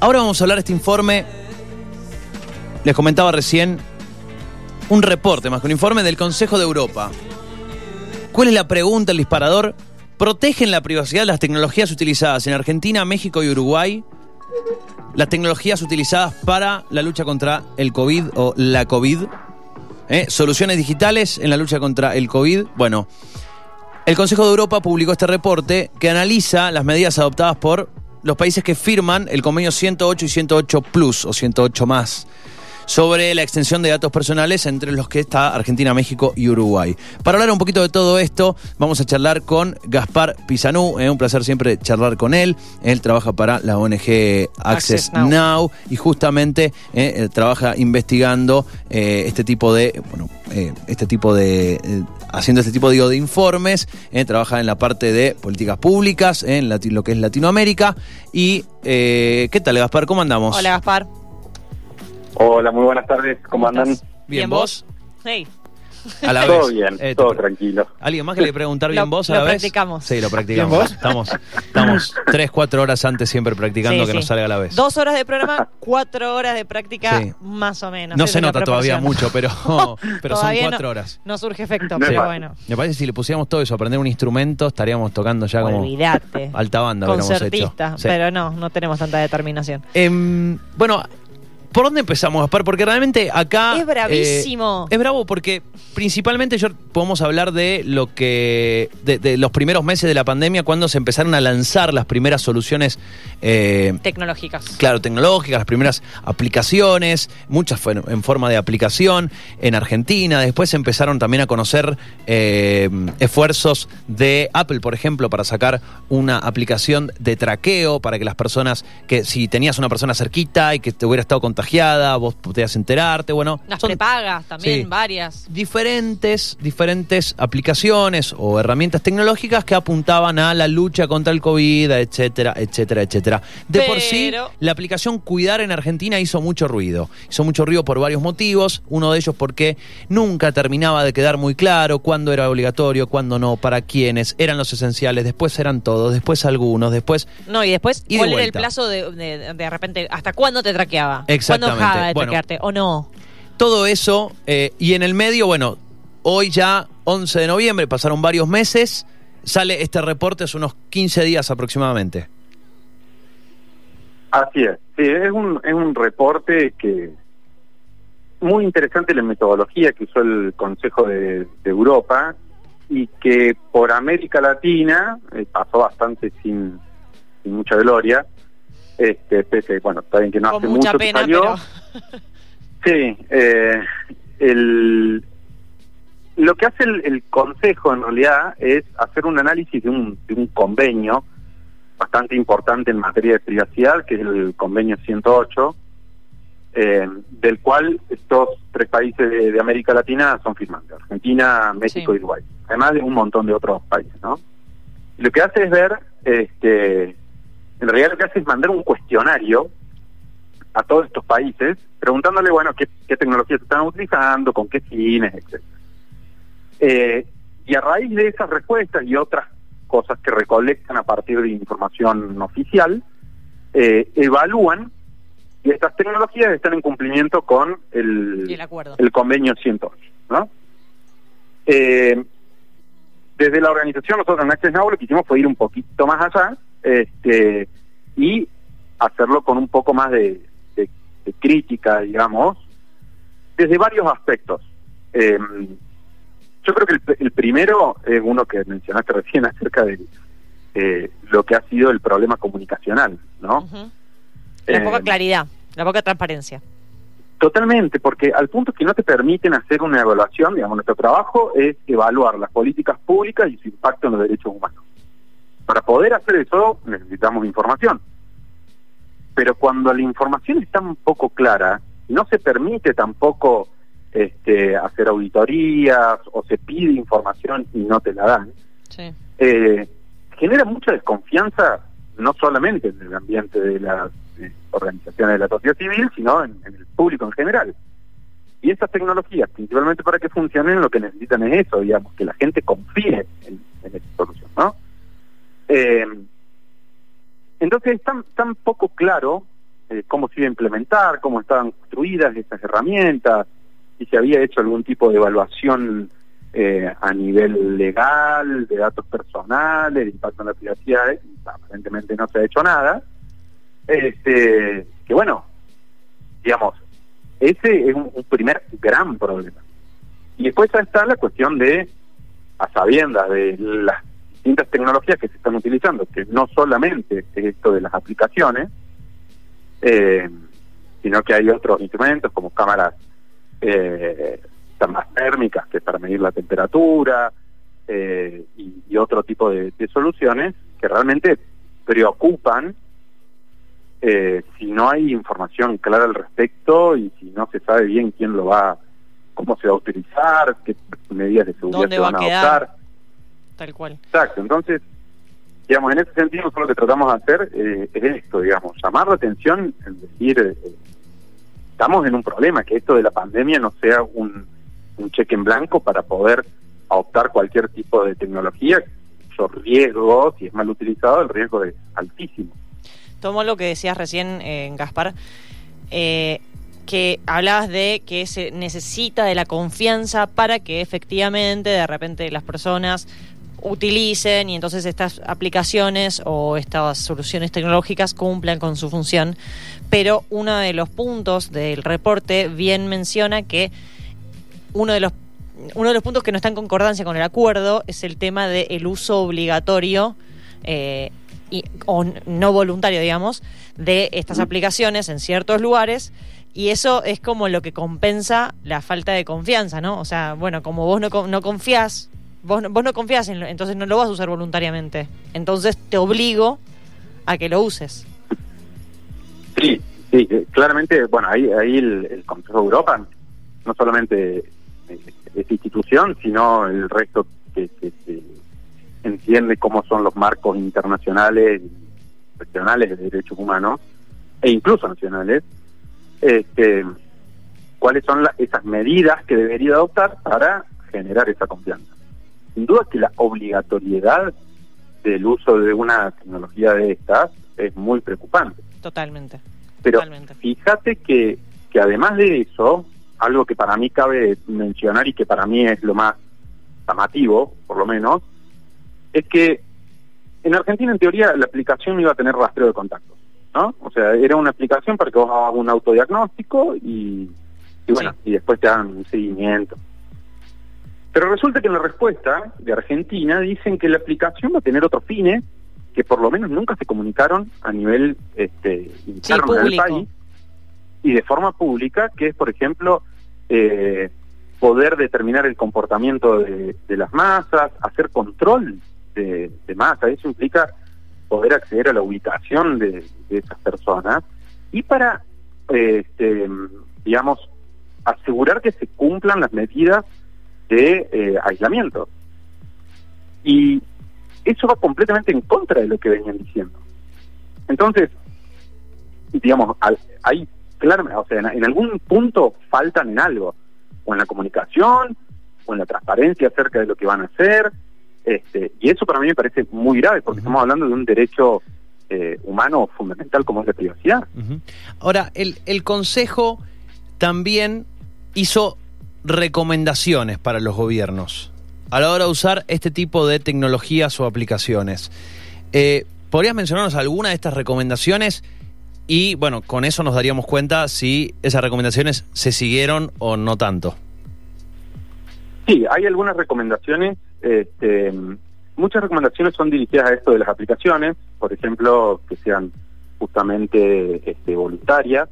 Ahora vamos a hablar de este informe. Les comentaba recién un reporte más que un informe del Consejo de Europa. ¿Cuál es la pregunta, el disparador? ¿Protegen la privacidad las tecnologías utilizadas en Argentina, México y Uruguay? Las tecnologías utilizadas para la lucha contra el COVID o la COVID. ¿Eh? Soluciones digitales en la lucha contra el COVID. Bueno, el Consejo de Europa publicó este reporte que analiza las medidas adoptadas por los países que firman el convenio 108 y 108 Plus o 108 más sobre la extensión de datos personales entre los que está Argentina, México y Uruguay. Para hablar un poquito de todo esto, vamos a charlar con Gaspar Pisanú. Es un placer siempre charlar con él. Él trabaja para la ONG Access, Now. y justamente eh, trabaja investigando eh, este tipo de, bueno, eh, este tipo de, haciendo este tipo digo, de informes. trabaja en la parte de políticas públicas en lo que es Latinoamérica. Y ¿qué tal, Gaspar? ¿Cómo andamos? Hola, Gaspar. Hola, muy buenas tardes. ¿Cómo, andan? Bien, ¿vos? Sí. A la todo bien, eh, todo tranquilo. ¿Alguien más que le preguntar bien vos a la lo vez? practicamos. Sí, lo practicamos. vos? Estamos, estamos tres, cuatro horas antes siempre practicando que nos salga a la vez. Dos horas de programa, cuatro horas de práctica, más o menos. No se nota todavía mucho, pero, pero son cuatro horas. No surge efecto, pero bueno. Me parece que si le pusiéramos todo eso, aprender un instrumento, estaríamos tocando ya como Olvídate. alta banda. Concertista, pero no, no tenemos tanta determinación. Em, bueno, ¿Por dónde empezamos, Gaspar? Porque realmente acá... Es bravísimo. Eh, es bravo porque principalmente yo podemos hablar de lo que... De, los primeros meses de la pandemia cuando se empezaron a lanzar las primeras soluciones... Eh, tecnológicas. Claro, tecnológicas, las primeras aplicaciones, muchas fueron en forma de aplicación en Argentina. Después empezaron también a conocer eh, esfuerzos de Apple, por ejemplo, para sacar una aplicación de traqueo para que las personas, que si tenías una persona cerquita y que te hubiera estado con vos podías enterarte, bueno. Las prepagas también, varias. Diferentes, diferentes aplicaciones o herramientas tecnológicas que apuntaban a la lucha contra el COVID, etcétera, etcétera, etcétera. De por sí, la aplicación Cuidar en Argentina hizo mucho ruido. Hizo mucho ruido por varios motivos. Uno de ellos porque nunca terminaba de quedar muy claro cuándo era obligatorio, cuándo no, para quiénes, eran los esenciales, después eran todos, después algunos, después. No, y después, ¿cuál era el plazo de, de, repente, hasta cuándo te traqueaba? Exactamente. de o no? Todo eso, eh, y en el medio, bueno, hoy ya, 11 de noviembre, pasaron varios meses, sale este reporte hace unos 15 días aproximadamente. Así es, sí, es un, es un reporte que muy interesante la metodología que usó el Consejo de, Europa y que por América Latina eh, pasó bastante sin, sin mucha gloria este, pese, bueno, está bien que no hace mucho pena, salió. Sí, eh, el, lo que hace el, Consejo en realidad es hacer un análisis de un, de un convenio bastante importante en materia de privacidad, que es el convenio 108, eh, del cual estos tres países de, América Latina son firmantes, Argentina, México y Uruguay, además de un montón de otros países, ¿no? Lo que hace es ver este, en realidad lo que hace es mandar un cuestionario a todos estos países preguntándole, bueno, qué, qué tecnologías están utilizando, con qué fines, etc. Eh, y a raíz de esas respuestas y otras cosas que recolectan a partir de información oficial, eh, evalúan si estas tecnologías están en cumplimiento con el, el, convenio 108. ¿no? Eh, desde la organización, nosotros en Access Now lo que hicimos fue ir un poquito más allá este, y hacerlo con un poco más de, crítica, digamos, desde varios aspectos. Em, yo creo que el, primero es uno que mencionaste recién acerca de lo que ha sido el problema comunicacional, ¿no? La poca em, claridad, la poca transparencia. Totalmente, porque al punto que no te permiten hacer una evaluación, digamos, nuestro trabajo es evaluar las políticas públicas y su impacto en los derechos humanos. Para poder hacer eso necesitamos información. Pero cuando la información está un poco clara, no se permite tampoco este, hacer auditorías o se pide información y no te la dan, eh, genera mucha desconfianza no solamente en el ambiente de las organizaciones de la sociedad civil, sino en, el público en general. Y esas tecnologías, principalmente para que funcionen, lo que necesitan es eso, digamos, que la gente confíe en, en esa solución, ¿no? Eh, entonces es tan, poco claro eh, cómo se iba a implementar, cómo estaban construidas estas herramientas, si se había hecho algún tipo de evaluación eh, a nivel legal, de datos personales, de impacto en la privacidad, aparentemente no se ha hecho nada. Este, que bueno, digamos, ese es un, primer gran problema. Y después está la cuestión de, a sabiendas de las distintas tecnologías que se están utilizando, que no solamente es esto de las aplicaciones, eh, sino que hay otros instrumentos como cámaras eh, más térmicas que para medir la temperatura eh, y, otro tipo de, soluciones que realmente preocupan eh, si no hay información clara al respecto y si no se sabe bien quién lo va, cómo se va a utilizar, qué medidas de seguridad se van a, adoptar. Tal cual. Exacto, entonces, digamos, en ese sentido nosotros lo que tratamos de hacer eh, es esto, digamos, llamar la atención, es decir, estamos en un problema, que esto de la pandemia no sea un, un cheque en blanco para poder adoptar cualquier tipo de tecnología, los riesgos, si es mal utilizado, el riesgo es altísimo. Tomo lo que decías recién, eh, Gaspar, eh, que hablabas de que se necesita de la confianza para que efectivamente de repente las personas utilicen y entonces estas aplicaciones o estas soluciones tecnológicas cumplan con su función. Pero uno de los puntos del reporte bien menciona que uno de los uno de los puntos que no está en concordancia con el acuerdo es el tema del uso obligatorio eh, y, o no voluntario, digamos, de estas aplicaciones en ciertos lugares. Y eso es como lo que compensa la falta de confianza, ¿no? O sea, bueno, como vos no, no confías, vos, vos no confías, en entonces no lo vas a usar voluntariamente. Entonces te obligo a que lo uses. Sí, sí, eh, claramente, bueno, ahí, ahí el, el Consejo de Europa no solamente esta institución, sino el resto que, entiende cómo son los marcos internacionales regionales de derechos humanos, e incluso nacionales, este, cuáles son esas medidas que debería adoptar para generar esa confianza. Sin duda que la obligatoriedad del uso de una tecnología de estas es muy preocupante. Totalmente. Pero fíjate que, que además de eso, algo que para mí cabe mencionar y que para mí es lo más llamativo, por lo menos, es que en Argentina, en teoría, la aplicación iba a tener rastreo de contactos, ¿no? O sea, era una aplicación para que vos hagas un autodiagnóstico y, bueno, y después te hagan un seguimiento. Pero resulta que en la respuesta de Argentina dicen que la aplicación va a tener otros fines que por lo menos nunca se comunicaron a nivel este, interno del país y de forma pública, que es, por ejemplo, eh, poder determinar el comportamiento de, las masas, hacer control de, de masa. Eso implica poder acceder a la ubicación de, esas personas y para, este, digamos, asegurar que se cumplan las medidas de eh, aislamiento. Y eso va completamente en contra de lo que venían diciendo. Entonces, digamos, hay claro, o sea, en, algún punto faltan en algo, o en la comunicación, o en la transparencia acerca de lo que van a hacer, este, y eso para mí me parece muy grave, porque estamos hablando de un derecho eh, humano fundamental como es la privacidad. Ahora, el, el Consejo también hizo recomendaciones para los gobiernos a la hora de usar este tipo de tecnologías o aplicaciones. Eh, ¿Podrías mencionarnos alguna de estas recomendaciones? Y bueno, con eso nos daríamos cuenta si esas recomendaciones se siguieron o no tanto. Sí, hay algunas recomendaciones. Este, muchas recomendaciones son dirigidas a esto de las aplicaciones, por ejemplo, que sean justamente este, voluntarias,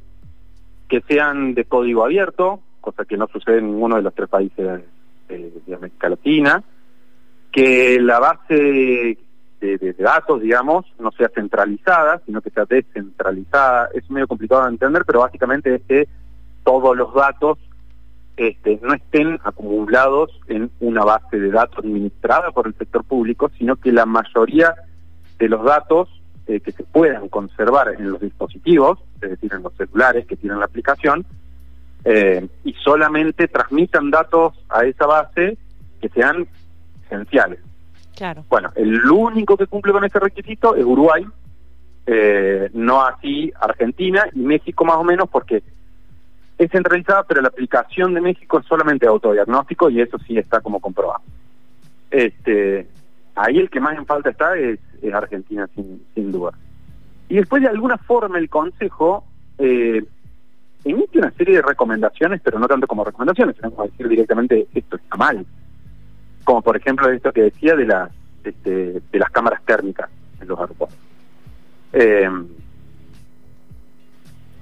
que sean de código abierto, cosa que no sucede en ninguno de los tres países de América Latina, que la base de, datos, digamos, no sea centralizada, sino que sea descentralizada. Es medio complicado de entender, pero básicamente es que todos los datos este, no estén acumulados en una base de datos administrada por el sector público, sino que la mayoría de los datos eh, que se puedan conservar en los dispositivos, es decir, en los celulares que tienen la aplicación, eh, y solamente transmitan datos a esa base que sean esenciales. Bueno, el único que cumple con ese requisito es Uruguay, Eh, no así Argentina y México más o menos porque es centralizada, pero la aplicación de México es solamente autodiagnóstico y eso sí está como comprobado. Este, ahí el que más en falta está es, es Argentina, sin, sin duda. Y después de alguna forma el Consejo eh, emite una serie de recomendaciones, pero no tanto como recomendaciones, sino como decir directamente esto está mal. Como por ejemplo esto que decía de las, este, de las cámaras térmicas en los aeropuertos. Eh,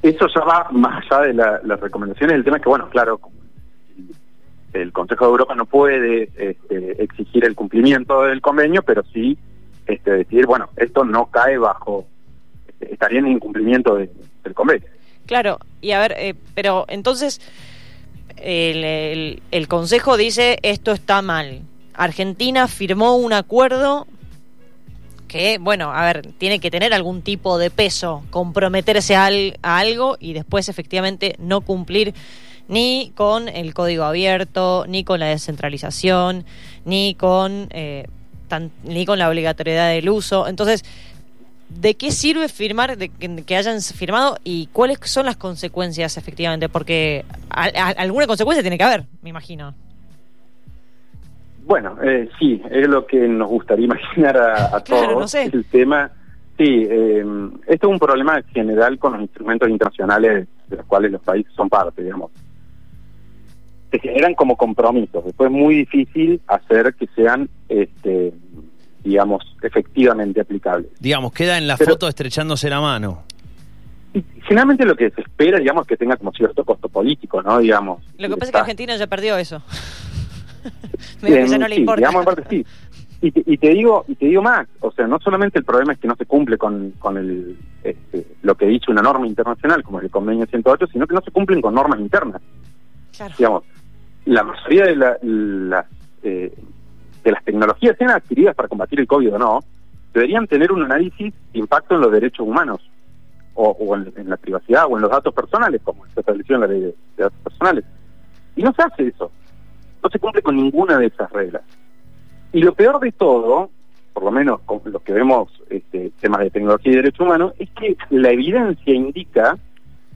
eso ya va más allá de la- las recomendaciones. El tema es que, bueno, claro, el Consejo de Europa no puede este, exigir el cumplimiento del convenio, pero sí este, decir, bueno, esto no cae bajo, estaría en incumplimiento de- del convenio. Claro, y a ver, eh, pero entonces el, Consejo dice esto está mal. Argentina firmó un acuerdo que, bueno, a ver, tiene que tener algún tipo de peso, comprometerse a, a algo y después efectivamente no cumplir ni con el código abierto, ni con la descentralización, ni con, eh, ni con la obligatoriedad del uso. Entonces, ¿De qué sirve firmar, de que, hayan firmado y cuáles son las consecuencias efectivamente? Porque a- a- alguna consecuencia tiene que haber, me imagino. Bueno, eh, sí, es lo que nos gustaría imaginar a, a Claro, todos. no sé. El tema, sí, eh, esto es un problema general con los instrumentos internacionales de los cuales los países son parte, digamos. Se generan como compromisos, después es muy difícil hacer que sean, este, digamos, efectivamente aplicables. Digamos, queda en la Pero- foto estrechándose la mano. Generalmente lo que se espera, digamos, es que tenga como cierto costo político, ¿no? Digamos. Lo que pasa es que Argentina ya perdió eso. Medio que ya no le sí, importa. digamos, en parte sí. Y te, y te digo y te digo más, o sea, no solamente el problema es que no se cumple con, con el, este, lo que dice una norma internacional, como es el convenio 108, sino que no se cumplen con normas internas. Claro. Digamos, la mayoría de, la- las, eh, de las tecnologías, sean adquiridas para combatir el COVID o no, deberían tener un análisis de impacto en los derechos humanos, o, o en, la privacidad, o en los datos personales, como se estableció en la ley de, de datos personales. Y no se hace eso. No se cumple con ninguna de esas reglas. Y lo peor de todo, por lo menos con los que vemos este, temas de tecnología y derechos humanos, es que la evidencia indica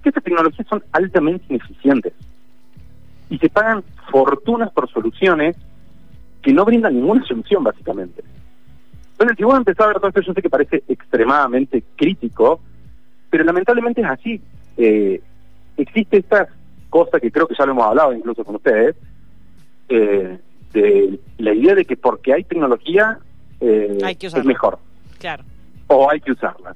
que estas tecnologías son altamente ineficientes y se pagan fortunas por soluciones que no brindan ninguna solución, básicamente. Entonces, si vos empezás a ver todo esto, yo sé que parece extremadamente crítico, pero lamentablemente es así. Eh, existe esta cosa que creo que ya lo hemos hablado incluso con ustedes, eh, de la idea de que porque hay tecnología eh, Hay que es mejor Claro. o hay que usarla.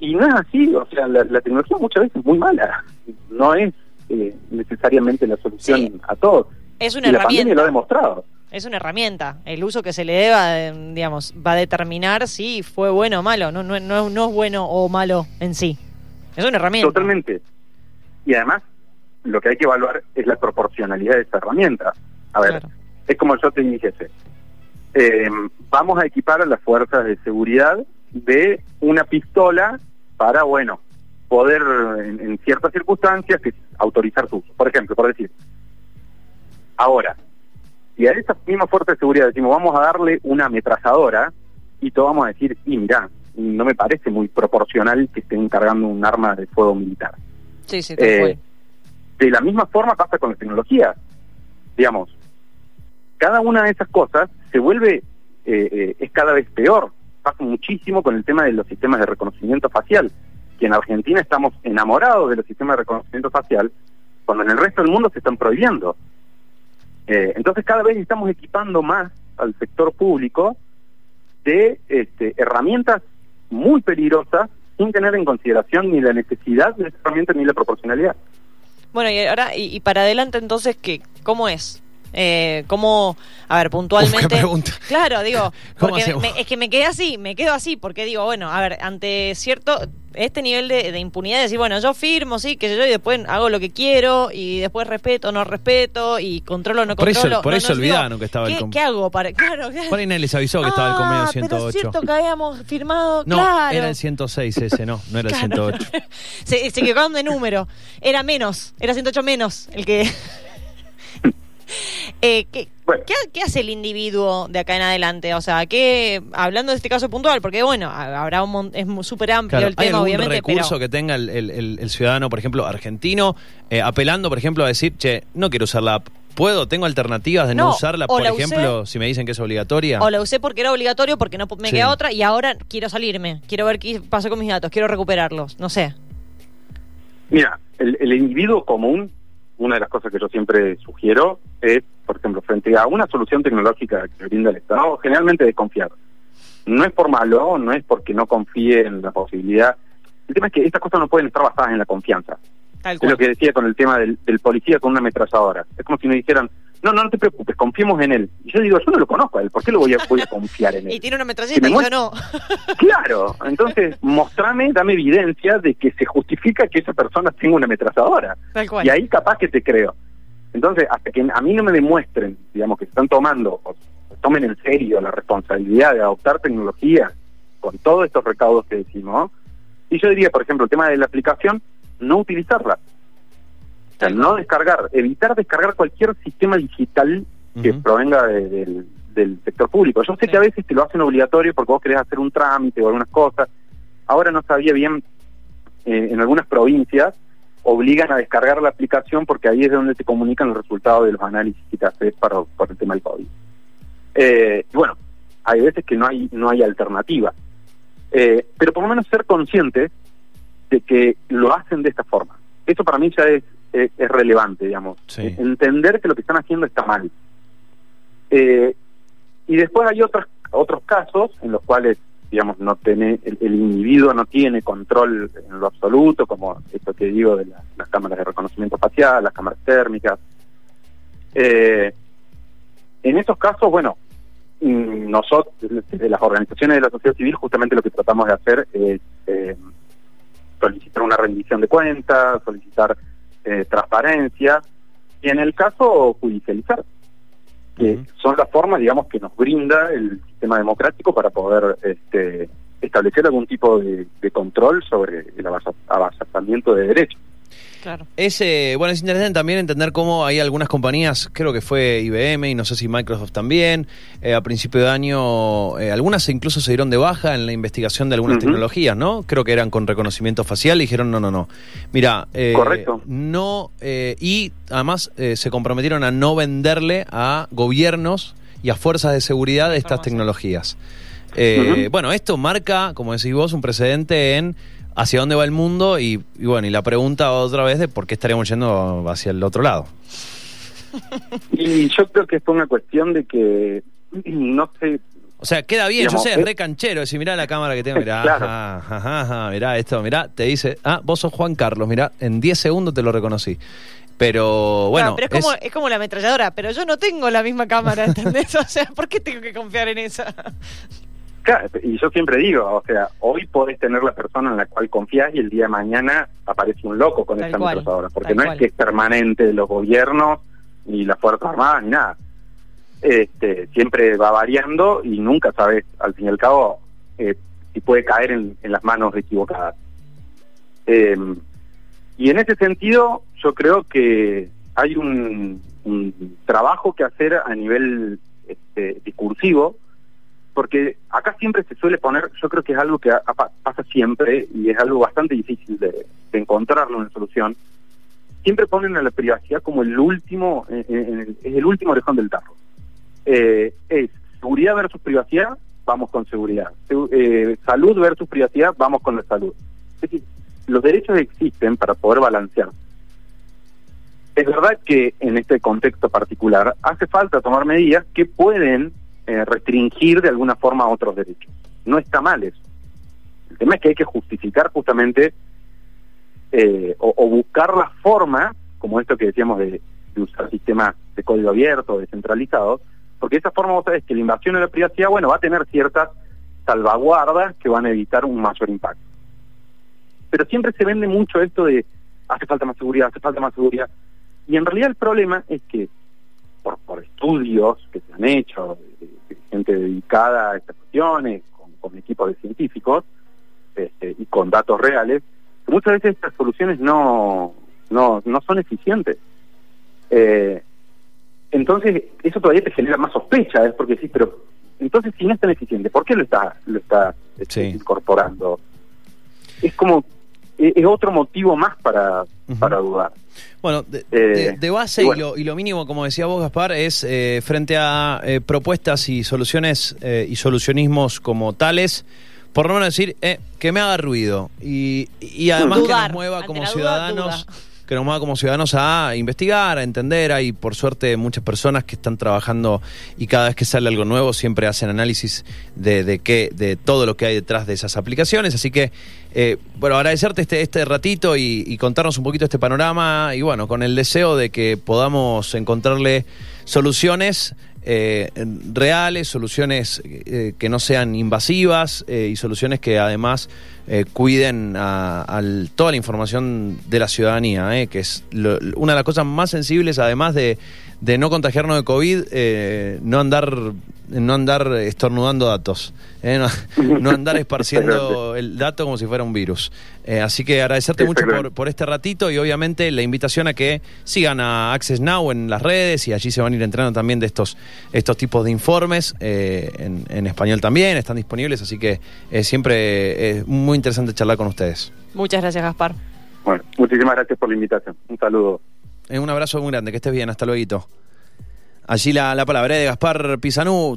Y no es así, o sea, la, la tecnología muchas veces es muy mala, no es eh, necesariamente la solución Sí. a todo. Es Y una la pandemia lo ha herramienta. demostrado. Es una herramienta. El uso que se le deba, eh, digamos, va a determinar si fue bueno o malo. No, no, no, no es bueno o malo en sí. Es una herramienta. Totalmente. Y además, lo que hay que evaluar es la proporcionalidad de esa herramienta. A ver, Claro. es como yo te dijese, eh, vamos a equipar a las fuerzas de seguridad de una pistola para, bueno, poder en, en ciertas circunstancias que- autorizar su uso. Por ejemplo, por decir, ahora, si a esa misma fuerza de seguridad decimos vamos a darle una ametralladora y todos vamos a decir, y mirá, no me parece muy proporcional que estén cargando un arma de fuego militar. Sí, sí, Eh, de la misma forma pasa con la tecnología. Digamos, cada una de esas cosas se vuelve, eh, eh, es cada vez peor. Pasa muchísimo con el tema de los sistemas de reconocimiento facial, que en Argentina estamos enamorados de los sistemas de reconocimiento facial, cuando en el resto del mundo se están prohibiendo. Eh, entonces cada vez estamos equipando más al sector público de este, herramientas muy peligrosas sin tener en consideración ni la necesidad de esa herramienta ni la proporcionalidad. Bueno, y ahora, y, y para adelante entonces, ¿qué, ¿cómo es? Eh, ¿Cómo, a ver, puntualmente? Uf, qué pregunta. Claro, digo, ¿Cómo porque me- es que me quedé así, me quedo así, porque digo, bueno, a ver, ante cierto, este nivel de, de impunidad, de decir, bueno, yo firmo, sí, que yo, y después hago lo que quiero, y después respeto, no respeto, y controlo, no Por eso- controlo. por no, eso no, digo, olvidaron que estaba el ¿qué, com- ¿Qué hago para...? Claro, claro. Por ahí nadie les avisó que estaba el convenio Ah, 108. Pero es cierto que habíamos firmado, No, claro. era el 106 ese, no, no era el Claro. 108. se, se equivocaron de número. Era menos, era 108 menos el que. Eh, ¿qué, Bueno. qué, qué hace el individuo de acá en adelante? O sea, ¿qué, hablando de este caso puntual, porque bueno, ha- habrá un mon- es súper amplio Claro, el ¿Hay tema, algún obviamente, recurso pero que tenga el, el- el- el ciudadano, por ejemplo, argentino, eh, apelando, por ejemplo, a decir, che, no quiero usar la app? ¿Puedo? ¿Tengo alternativas de no, No, usarla? Por usé- ejemplo, si me dicen que es obligatoria. o la usé porque era obligatorio, porque no me Sí. queda otra, y ahora quiero salirme, quiero ver qué pasó con mis datos, quiero recuperarlos, no sé. Mira, el, el individuo común, una de las cosas que yo siempre sugiero es, por ejemplo, frente a una solución tecnológica que brinda el Estado, generalmente desconfiar. No es por malo, no es porque no confíe en la posibilidad. El tema es que estas cosas no pueden estar basadas en la confianza. Es lo que decía con el tema del, del policía con una ametralladora. Es como si me dijeran, no, no, no te preocupes, confiemos en él. Y yo digo, yo no lo conozco a él, ¿por qué lo voy a, voy a confiar en él? Y tiene una metralleta y yo no. Claro, entonces mostrame, dame evidencia de que se justifica que esa persona tenga una ametralladora. Y ahí capaz que te creo. Entonces, hasta que a mí no me demuestren, digamos, que están tomando, o tomen en serio la responsabilidad de adoptar tecnología con todos estos recaudos que decimos, y yo diría, por ejemplo, el tema de la aplicación, no utilizarla. O sea, no descargar, evitar descargar cualquier sistema digital que provenga de- del, del sector público. Yo sé Sí. que a veces te lo hacen obligatorio porque vos querés hacer un trámite o algunas cosas. Ahora no sabía bien, eh, en algunas provincias obligan a descargar la aplicación porque ahí es donde te comunican los resultados de los análisis que te haces para, por el tema del COVID. Eh, y bueno, hay veces que no hay, no hay alternativa. Eh, pero por lo menos ser conscientes de que lo hacen de esta forma. Eso para mí ya es, es, es relevante, digamos. Sí. Entender que lo que están haciendo está mal. Eh, y después hay otros otros casos en los cuales, digamos, no tiene el, el individuo no tiene control en lo absoluto, como esto que digo de la- las cámaras de reconocimiento facial, las cámaras térmicas. Eh, en esos casos, bueno, mm, nosotros, las organizaciones de la sociedad civil, justamente lo que tratamos de hacer es eh, solicitar una rendición de cuentas, solicitar eh, transparencia y en el caso judicializar, que son las formas, digamos, que nos brinda el sistema democrático para poder este, establecer algún tipo de, de control sobre el avasa- avasallamiento de derechos. Claro. Es, eh, bueno, es interesante también entender cómo hay algunas compañías, creo que fue IBM y no sé si Microsoft también, eh, a principio de año, eh, algunas incluso se dieron de baja en la investigación de algunas tecnologías, ¿no? Creo que eran con reconocimiento facial y dijeron, no, no, no. Mira, eh, Correcto. no, eh, y además eh, se comprometieron a no venderle a gobiernos y a fuerzas de seguridad estas tecnologías. Eh. Bueno, esto marca, como decís vos, un precedente en hacia dónde va el mundo y, y bueno, y la pregunta otra vez de por qué estaríamos yendo hacia el otro lado. Y yo creo que es por una cuestión de que, no sé, O sea, queda bien, Digamos, yo sé, es es- re canchero, decir, mirá la cámara que tengo, mirá, Claro. ajá, ajá, ajá, mirá esto, mirá, te dice, ah, vos sos Juan Carlos, mirá, en 10 segundos te lo reconocí. Pero bueno, Claro, pero es como, es... como la ametralladora, pero yo no tengo la misma cámara, ¿entendés? O sea, ¿por qué tengo que confiar en esa? Claro, y yo siempre digo, o sea, hoy podés tener la persona en la cual confías y el día de mañana aparece un loco con Tal cual, ametralladora, porque no cual. es que es permanente de los gobiernos ni las Fuerzas Armadas ni nada. Este, siempre va variando y nunca sabes, al fin y al cabo, eh, si puede caer en, en las manos equivocadas. Eh, y en ese sentido, yo creo que hay un, un trabajo que hacer a nivel este, discursivo, porque acá siempre se suele poner, yo creo que es algo que pasa siempre y es algo bastante difícil de, de encontrarle una solución. Siempre ponen a la privacidad como el último, eh, eh, es el último orejón del tarro. Eh, es seguridad versus privacidad, vamos con seguridad. Segu- salud versus privacidad, vamos con la salud. Es decir, los derechos existen para poder balancear. Es verdad que en este contexto particular hace falta tomar medidas que pueden eh, restringir de alguna forma otros derechos. No está mal eso. El tema es que hay que justificar justamente eh, o, o buscar la forma, como esto que decíamos de, de usar sistemas de código abierto, descentralizados, porque esa forma vos sabés que la invasión de la privacidad, bueno, va a tener ciertas salvaguardas que van a evitar un mayor impacto. Pero siempre se vende mucho esto de hace falta más seguridad, hace falta más seguridad. Y en realidad el problema es que por, por estudios que se han hecho, de, de gente dedicada a estas cuestiones, con, con equipos de científicos este, y con datos reales, que muchas veces estas soluciones no, no, no son eficientes. Eh, entonces eso todavía te genera más sospecha, es porque sí, pero entonces si no es tan eficiente, ¿por qué lo está lo está este, Sí. incorporando? Es como es otro motivo más para para dudar. Bueno, de, Eh, de- de base y lo, y lo mínimo, como decía vos, Gaspar, es eh, frente a eh, propuestas y soluciones eh, y solucionismos como tales, por lo menos decir eh, que me haga ruido y, y además que nos mueva como duda, ciudadanos. duda. Que nos mueva como ciudadanos a investigar, a entender. Hay, por suerte, muchas personas que están trabajando y cada vez que sale algo nuevo siempre hacen análisis de, qué, de todo lo que hay detrás de esas aplicaciones. Así que, eh, bueno, agradecerte este, este ratito y, contarnos un poquito este panorama y bueno, con el deseo de que podamos encontrarle soluciones eh, reales, soluciones eh, que no sean invasivas y soluciones que además eh, cuiden a, toda la información de la ciudadanía, eh, que es lo- una de las cosas más sensibles, además de, de no contagiarnos de COVID, eh, no andar no andar estornudando datos, no, no andar esparciendo el dato como si fuera un virus. Así que agradecerte mucho por, este ratito y obviamente la invitación a que sigan a Access Now en las redes y allí se van a ir entrando también de estos, estos tipos de informes, en, en español también, están disponibles, así que siempre es muy interesante charlar con ustedes. Muchas gracias, Gaspar. Bueno, muchísimas gracias por la invitación. Un saludo. Eh, un abrazo muy grande, que estés bien, hasta luego. Allí la, la palabra de Gaspar Pisanú.